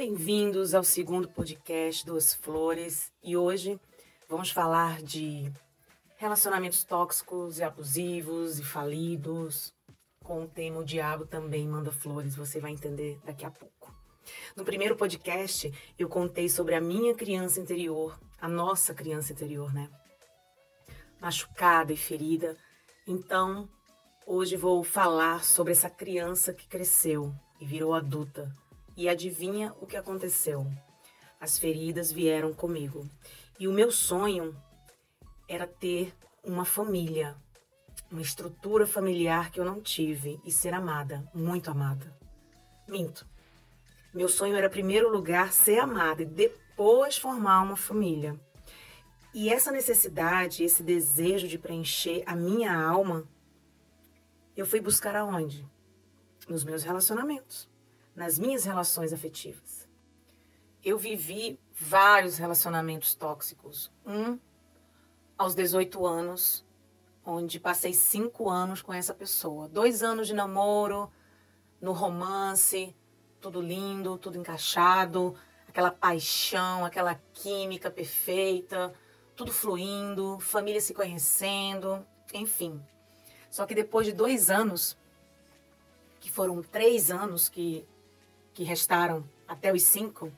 Bem-vindos ao segundo podcast Duas Flores e hoje vamos falar de relacionamentos tóxicos e abusivos e falidos. Com o tema O Diabo Também Manda Flores, você vai entender daqui a pouco. No primeiro podcast, eu contei sobre a minha criança interior, a nossa criança interior, né? Machucada e ferida. Então, hoje vou falar sobre essa criança que cresceu e virou adulta e adivinha o que aconteceu? As feridas vieram comigo. E o meu sonho era ter uma família, uma estrutura familiar que eu não tive e ser amada, muito amada. Minto. Meu sonho era, em primeiro lugar, ser amada e depois formar uma família. E essa necessidade, esse desejo de preencher a minha alma, eu fui buscar aonde? Nos meus relacionamentos nas minhas relações afetivas. Eu vivi vários relacionamentos tóxicos. Um aos 18 anos, onde passei cinco anos com essa pessoa. Dois anos de namoro, no romance, tudo lindo, tudo encaixado, aquela paixão, aquela química perfeita, tudo fluindo, família se conhecendo, enfim. Só que depois de dois anos, que foram três anos que que restaram até os cinco,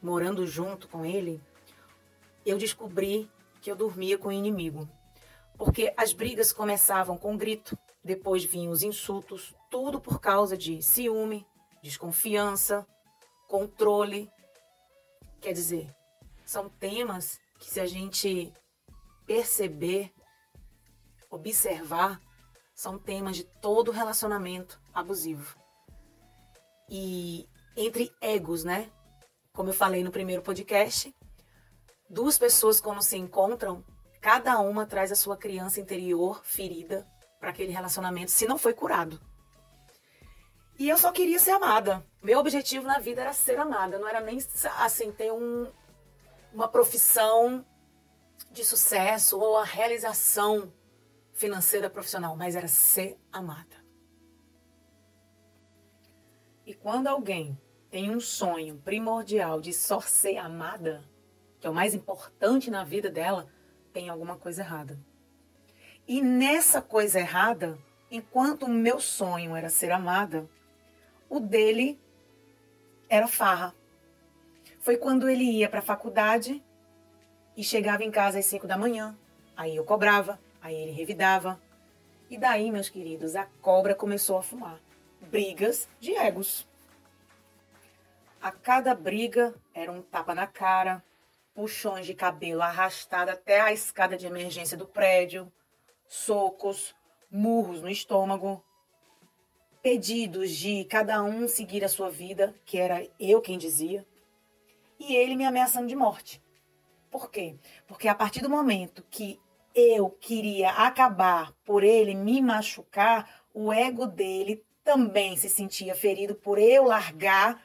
morando junto com ele, eu descobri que eu dormia com o inimigo. Porque as brigas começavam com grito, depois vinham os insultos, tudo por causa de ciúme, desconfiança, controle. Quer dizer, são temas que se a gente perceber, observar, são temas de todo relacionamento abusivo e entre egos, né? Como eu falei no primeiro podcast, duas pessoas quando se encontram, cada uma traz a sua criança interior ferida para aquele relacionamento, se não foi curado. E eu só queria ser amada. Meu objetivo na vida era ser amada, não era nem assim ter um, uma profissão de sucesso ou a realização financeira profissional, mas era ser amada. E quando alguém tem um sonho primordial de só ser amada, que é o mais importante na vida dela, tem alguma coisa errada. E nessa coisa errada, enquanto o meu sonho era ser amada, o dele era farra. Foi quando ele ia para a faculdade e chegava em casa às 5 da manhã. Aí eu cobrava, aí ele revidava. E daí, meus queridos, a cobra começou a fumar brigas de egos. A cada briga era um tapa na cara, puxões de cabelo arrastado até a escada de emergência do prédio, socos, murros no estômago, pedidos de cada um seguir a sua vida, que era eu quem dizia, e ele me ameaçando de morte. Por quê? Porque a partir do momento que eu queria acabar por ele me machucar, o ego dele também se sentia ferido por eu largar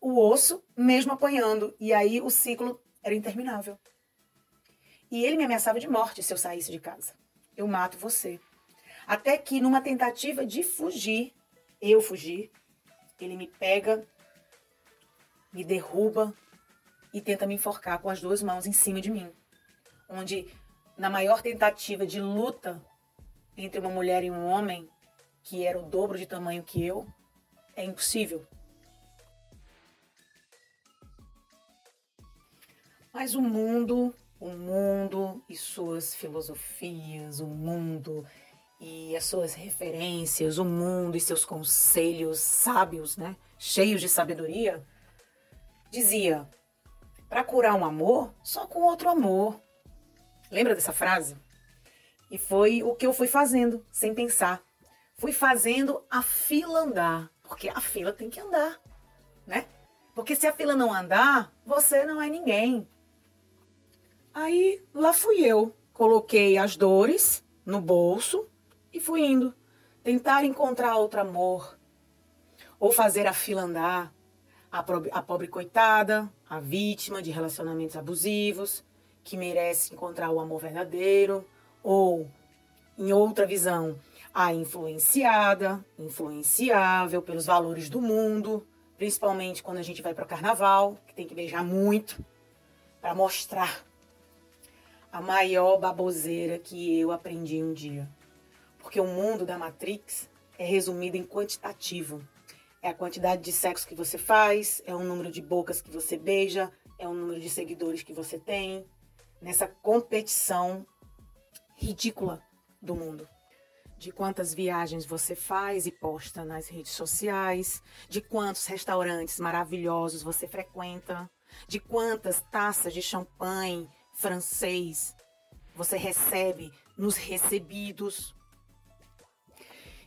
o osso, mesmo apanhando. E aí o ciclo era interminável. E ele me ameaçava de morte se eu saísse de casa. Eu mato você. Até que, numa tentativa de fugir, eu fugir, ele me pega, me derruba e tenta me enforcar com as duas mãos em cima de mim. Onde, na maior tentativa de luta entre uma mulher e um homem, que era o dobro de tamanho que eu, é impossível. Mas o mundo, o mundo e suas filosofias, o mundo e as suas referências, o mundo e seus conselhos sábios, né, cheios de sabedoria, dizia: para curar um amor, só com outro amor. Lembra dessa frase? E foi o que eu fui fazendo, sem pensar fui fazendo a fila andar, porque a fila tem que andar, né? Porque se a fila não andar, você não é ninguém. Aí lá fui eu, coloquei as dores no bolso e fui indo tentar encontrar outro amor ou fazer a fila andar. A pobre, a pobre coitada, a vítima de relacionamentos abusivos, que merece encontrar o amor verdadeiro, ou, em outra visão, a influenciada, influenciável pelos valores do mundo, Principalmente quando a gente vai para o carnaval, que tem que beijar muito para mostrar a maior baboseira que eu aprendi um dia. Porque o mundo da Matrix é resumido em quantitativo. É a quantidade de sexo que você faz, é o número de bocas que você beija, é o número de seguidores que você tem, nessa competição ridícula do mundo. De quantas viagens você faz e posta nas redes sociais, de quantos restaurantes maravilhosos você frequenta, de quantas taças de champanhe francês você recebe nos recebidos.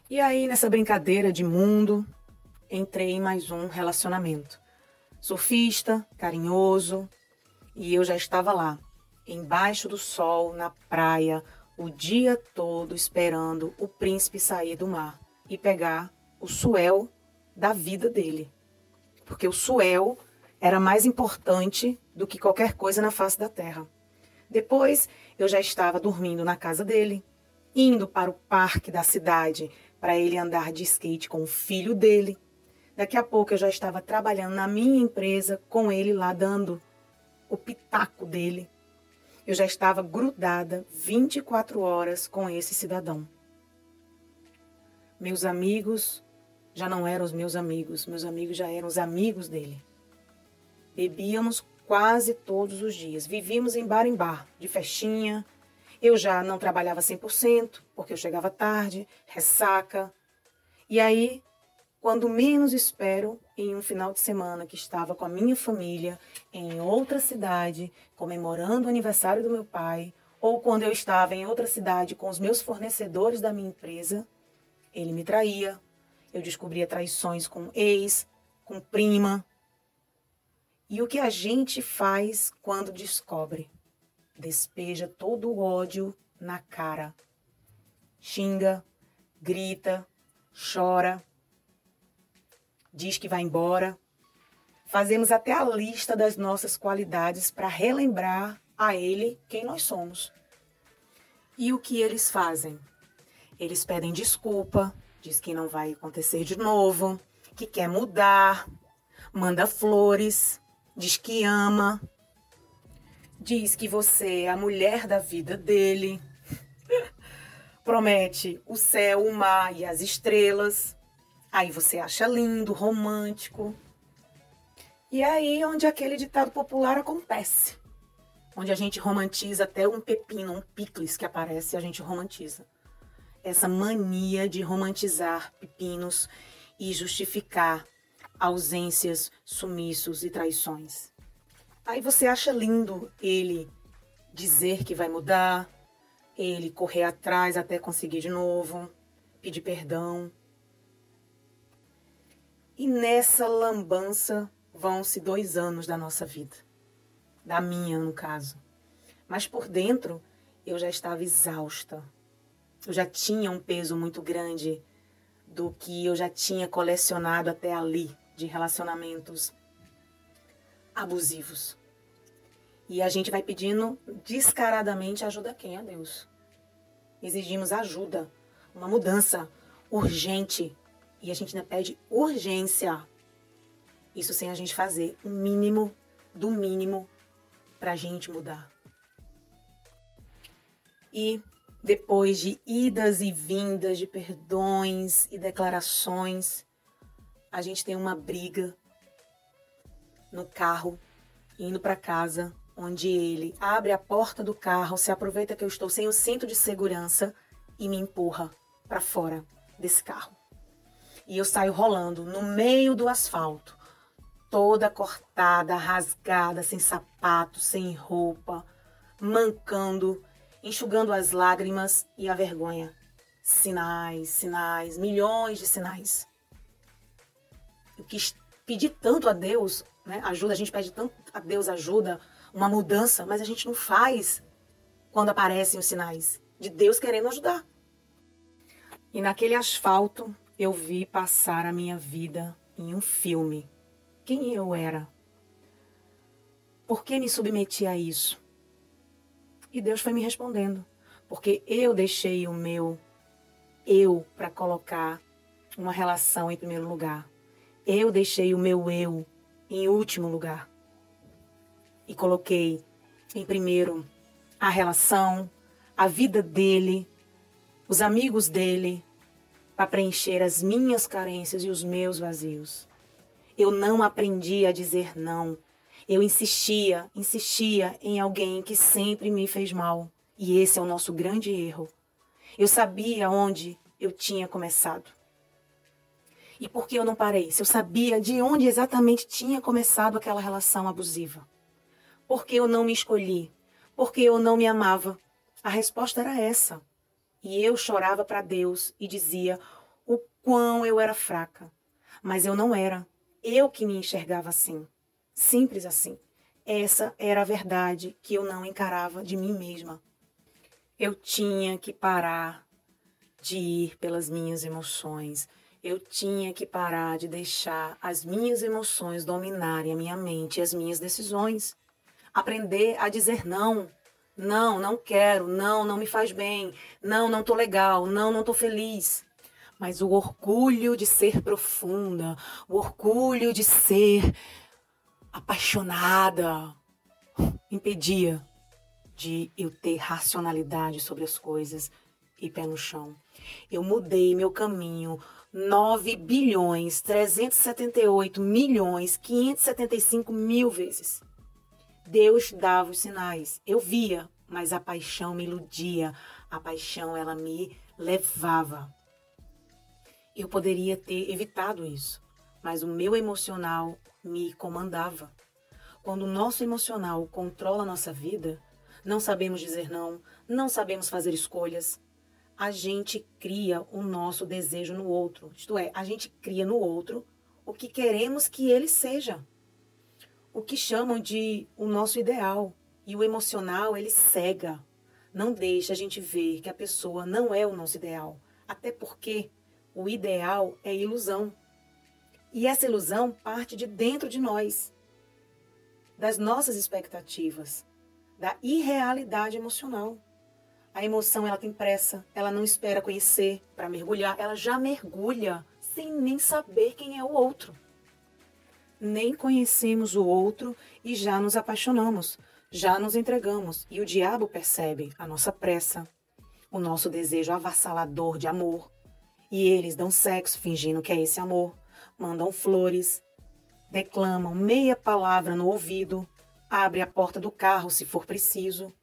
E aí, nessa brincadeira de mundo, entrei em mais um relacionamento. Surfista, carinhoso, e eu já estava lá, embaixo do sol, na praia, o dia todo esperando o príncipe sair do mar e pegar o suel da vida dele. Porque o suel era mais importante do que qualquer coisa na face da terra. Depois, eu já estava dormindo na casa dele, indo para o parque da cidade para ele andar de skate com o filho dele. Daqui a pouco eu já estava trabalhando na minha empresa com ele lá dando o pitaco dele. Eu já estava grudada 24 horas com esse cidadão. Meus amigos já não eram os meus amigos, meus amigos já eram os amigos dele. Bebíamos quase todos os dias. Vivíamos em bar em bar, de festinha. Eu já não trabalhava 100%, porque eu chegava tarde, ressaca. E aí quando menos espero, em um final de semana que estava com a minha família em outra cidade, comemorando o aniversário do meu pai, ou quando eu estava em outra cidade com os meus fornecedores da minha empresa, ele me traía. Eu descobria traições com ex, com prima. E o que a gente faz quando descobre? Despeja todo o ódio na cara. Xinga, grita, chora diz que vai embora. Fazemos até a lista das nossas qualidades para relembrar a ele quem nós somos. E o que eles fazem? Eles pedem desculpa, diz que não vai acontecer de novo, que quer mudar, manda flores, diz que ama, diz que você é a mulher da vida dele, promete o céu, o mar e as estrelas, Aí você acha lindo, romântico. E aí onde aquele ditado popular acontece. Onde a gente romantiza até um pepino, um picles que aparece, a gente romantiza. Essa mania de romantizar pepinos e justificar ausências, sumiços e traições. Aí você acha lindo ele dizer que vai mudar, ele correr atrás até conseguir de novo, pedir perdão. E nessa lambança vão-se dois anos da nossa vida. Da minha, no caso. Mas por dentro eu já estava exausta. Eu já tinha um peso muito grande do que eu já tinha colecionado até ali de relacionamentos abusivos. E a gente vai pedindo descaradamente ajuda a quem? A Deus. Exigimos ajuda, uma mudança urgente e a gente ainda pede urgência. Isso sem a gente fazer o mínimo do mínimo para a gente mudar. E depois de idas e vindas de perdões e declarações, a gente tem uma briga no carro, indo para casa, onde ele abre a porta do carro, se aproveita que eu estou sem o cinto de segurança e me empurra para fora desse carro e eu saio rolando no meio do asfalto, toda cortada, rasgada, sem sapato, sem roupa, mancando, enxugando as lágrimas e a vergonha. Sinais, sinais, milhões de sinais. Eu quis pedir tanto a Deus, né? Ajuda, a gente pede tanto a Deus ajuda, uma mudança, mas a gente não faz quando aparecem os sinais de Deus querendo ajudar. E naquele asfalto, eu vi passar a minha vida em um filme. Quem eu era? Por que me submeti a isso? E Deus foi me respondendo. Porque eu deixei o meu eu para colocar uma relação em primeiro lugar. Eu deixei o meu eu em último lugar e coloquei em primeiro a relação, a vida dele, os amigos dele, para preencher as minhas carências e os meus vazios. Eu não aprendi a dizer não. Eu insistia, insistia em alguém que sempre me fez mal. E esse é o nosso grande erro. Eu sabia onde eu tinha começado. E por que eu não parei? Se eu sabia de onde exatamente tinha começado aquela relação abusiva. Por que eu não me escolhi? Porque eu não me amava. A resposta era essa. E eu chorava para Deus e dizia o quão eu era fraca. Mas eu não era. Eu que me enxergava assim. Simples assim. Essa era a verdade que eu não encarava de mim mesma. Eu tinha que parar de ir pelas minhas emoções. Eu tinha que parar de deixar as minhas emoções dominarem a minha mente e as minhas decisões. Aprender a dizer não. Não, não quero. Não, não me faz bem. Não, não tô legal. Não, não tô feliz. Mas o orgulho de ser profunda, o orgulho de ser apaixonada, impedia de eu ter racionalidade sobre as coisas e pé no chão. Eu mudei meu caminho 9 bilhões 378 milhões 575 mil vezes. Deus dava os sinais. Eu via, mas a paixão me iludia. A paixão, ela me levava. Eu poderia ter evitado isso, mas o meu emocional me comandava. Quando o nosso emocional controla a nossa vida, não sabemos dizer não, não sabemos fazer escolhas. A gente cria o nosso desejo no outro. Isto é, a gente cria no outro o que queremos que ele seja o que chamam de o nosso ideal. E o emocional, ele cega. Não deixa a gente ver que a pessoa não é o nosso ideal. Até porque o ideal é ilusão. E essa ilusão parte de dentro de nós, das nossas expectativas, da irrealidade emocional. A emoção ela tem pressa, ela não espera conhecer para mergulhar, ela já mergulha sem nem saber quem é o outro nem conhecemos o outro e já nos apaixonamos, já nos entregamos. E o diabo percebe a nossa pressa, o nosso desejo avassalador de amor. E eles dão sexo fingindo que é esse amor, mandam flores, declamam meia palavra no ouvido, abre a porta do carro se for preciso.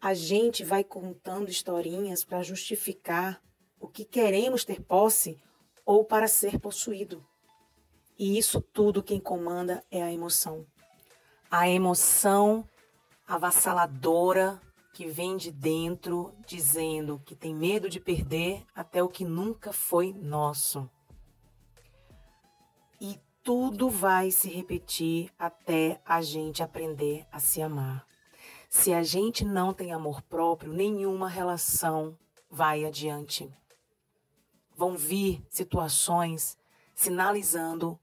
A gente vai contando historinhas para justificar o que queremos ter posse ou para ser possuído. E isso tudo quem comanda é a emoção. A emoção avassaladora que vem de dentro dizendo que tem medo de perder até o que nunca foi nosso. E tudo vai se repetir até a gente aprender a se amar. Se a gente não tem amor próprio, nenhuma relação vai adiante. Vão vir situações sinalizando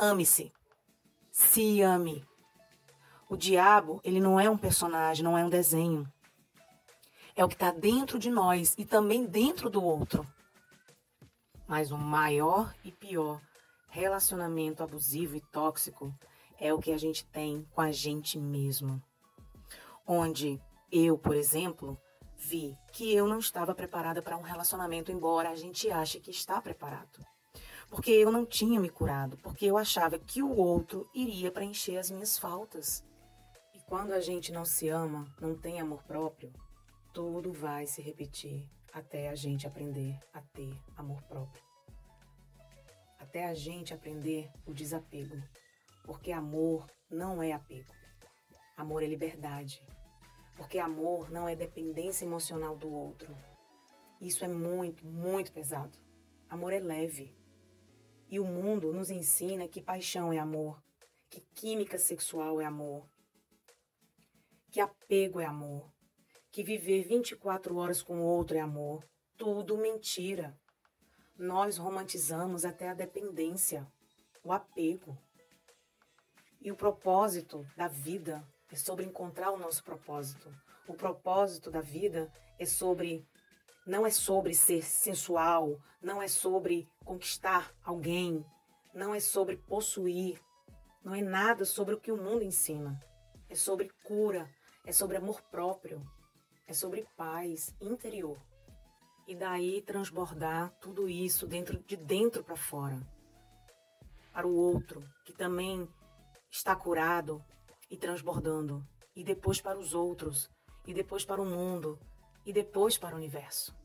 Ame-se. Se ame. O diabo, ele não é um personagem, não é um desenho. É o que está dentro de nós e também dentro do outro. Mas o maior e pior relacionamento abusivo e tóxico é o que a gente tem com a gente mesmo. Onde eu, por exemplo, vi que eu não estava preparada para um relacionamento, embora a gente ache que está preparado porque eu não tinha me curado, porque eu achava que o outro iria preencher as minhas faltas. E quando a gente não se ama, não tem amor próprio, tudo vai se repetir até a gente aprender a ter amor próprio. Até a gente aprender o desapego, porque amor não é apego. Amor é liberdade. Porque amor não é dependência emocional do outro. Isso é muito, muito pesado. Amor é leve. E o mundo nos ensina que paixão é amor, que química sexual é amor, que apego é amor, que viver 24 horas com outro é amor. Tudo mentira. Nós romantizamos até a dependência, o apego. E o propósito da vida é sobre encontrar o nosso propósito. O propósito da vida é sobre não é sobre ser sensual, não é sobre conquistar alguém, não é sobre possuir, não é nada sobre o que o mundo ensina. É sobre cura, é sobre amor próprio, é sobre paz interior. E daí transbordar tudo isso dentro de dentro para fora. Para o outro, que também está curado e transbordando, e depois para os outros, e depois para o mundo, e depois para o universo.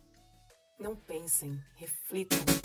Não pensem, reflitam.